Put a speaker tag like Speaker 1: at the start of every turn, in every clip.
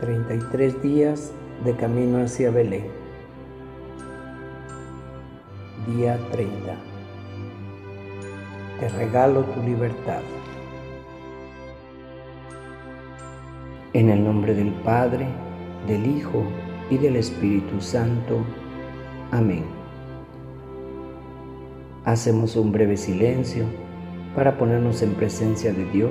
Speaker 1: 33 días de camino hacia Belén. Día 30. Te regalo tu libertad. En el nombre del Padre, del Hijo y del Espíritu Santo. Amén. Hacemos un breve silencio para ponernos en presencia de Dios,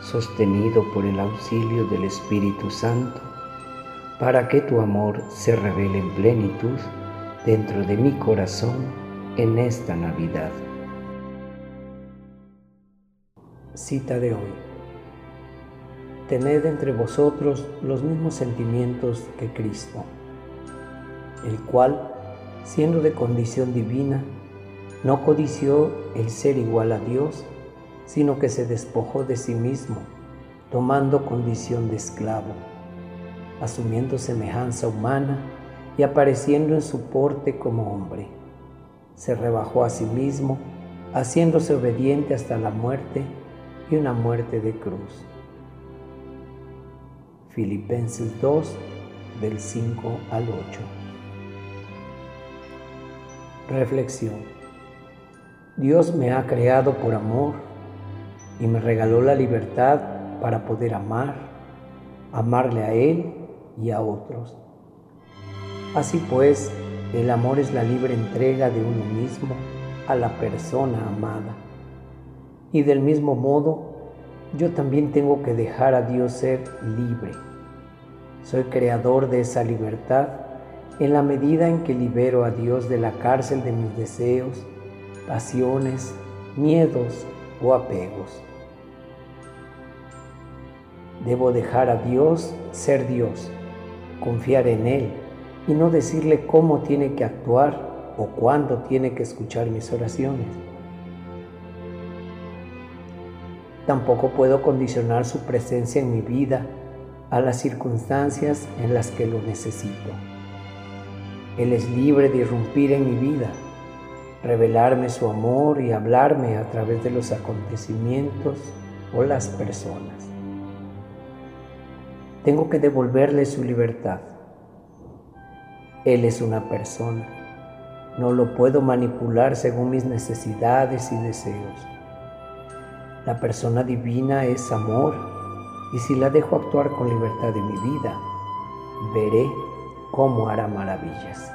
Speaker 1: sostenido por el auxilio del Espíritu Santo, para que tu amor se revele en plenitud dentro de mi corazón en esta Navidad. Cita de hoy tened entre vosotros los mismos sentimientos que Cristo, el cual, siendo de condición divina, no codició el ser igual a Dios, sino que se despojó de sí mismo, tomando condición de esclavo, asumiendo semejanza humana y apareciendo en su porte como hombre. Se rebajó a sí mismo, haciéndose obediente hasta la muerte y una muerte de cruz. Filipenses 2, del 5 al 8. Reflexión. Dios me ha creado por amor y me regaló la libertad para poder amar, amarle a Él y a otros. Así pues, el amor es la libre entrega de uno mismo a la persona amada. Y del mismo modo, yo también tengo que dejar a Dios ser libre soy creador de esa libertad en la medida en que libero a Dios de la cárcel de mis deseos, pasiones, miedos o apegos. Debo dejar a Dios ser Dios, confiar en Él y no decirle cómo tiene que actuar o cuándo tiene que escuchar mis oraciones. Tampoco puedo condicionar su presencia en mi vida a las circunstancias en las que lo necesito. Él es libre de irrumpir en mi vida, revelarme su amor y hablarme a través de los acontecimientos o las personas. Tengo que devolverle su libertad. Él es una persona. No lo puedo manipular según mis necesidades y deseos. La persona divina es amor y si la dejo actuar con libertad en mi vida, veré cómo hará maravillas.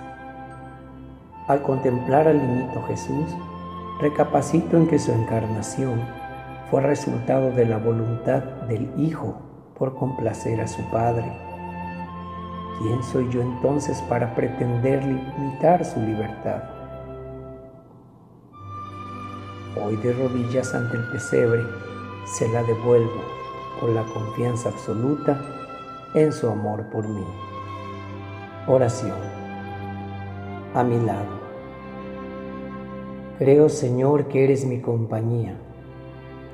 Speaker 1: Al contemplar al niñito Jesús, recapacito en que su encarnación fue resultado de la voluntad del Hijo por complacer a su Padre. ¿Quién soy yo entonces para pretender limitar su libertad? Hoy de rodillas ante el pesebre, se la devuelvo con la confianza absoluta en su amor por mí. Oración. A mi lado. Creo, Señor, que eres mi compañía.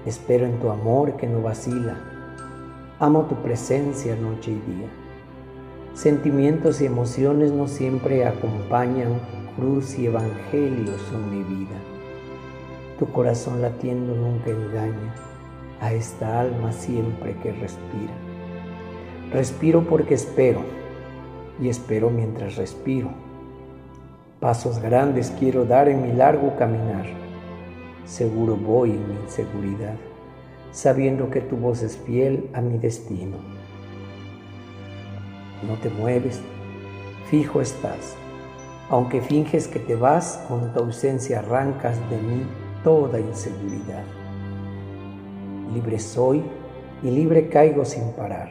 Speaker 1: Espero en tu amor que no vacila. Amo tu presencia noche y día. Sentimientos y emociones no siempre acompañan, cruz y evangelio son mi vida. Tu corazón latiendo nunca engaña a esta alma siempre que respira. Respiro porque espero y espero mientras respiro. Pasos grandes quiero dar en mi largo caminar. Seguro voy en mi inseguridad, sabiendo que tu voz es fiel a mi destino. no te mueves, fijo estás. Aunque finges que te vas, con tu ausencia arrancas de mí toda inseguridad. Libre soy y libre caigo sin parar,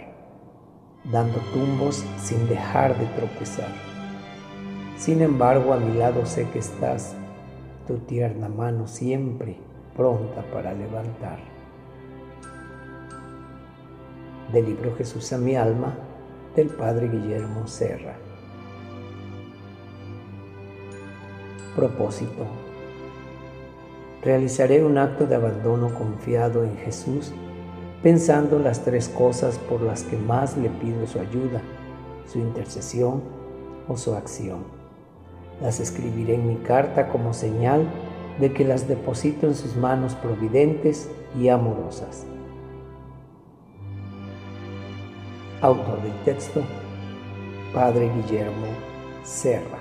Speaker 1: dando tumbos sin dejar de tropezar. Sin embargo, a mi lado sé que estás, tu tierna mano siempre pronta para levantar. Del libro Jesús a mi alma, del Padre Guillermo Serra. Propósito. Realizaré un acto de abandono confiado en Jesús, pensando las tres cosas por las que más le pido su ayuda, su intercesión o su acción. Las escribiré en mi carta como señal de que las deposito en sus manos providentes y amorosas. Autor del texto, Padre Guillermo Serra.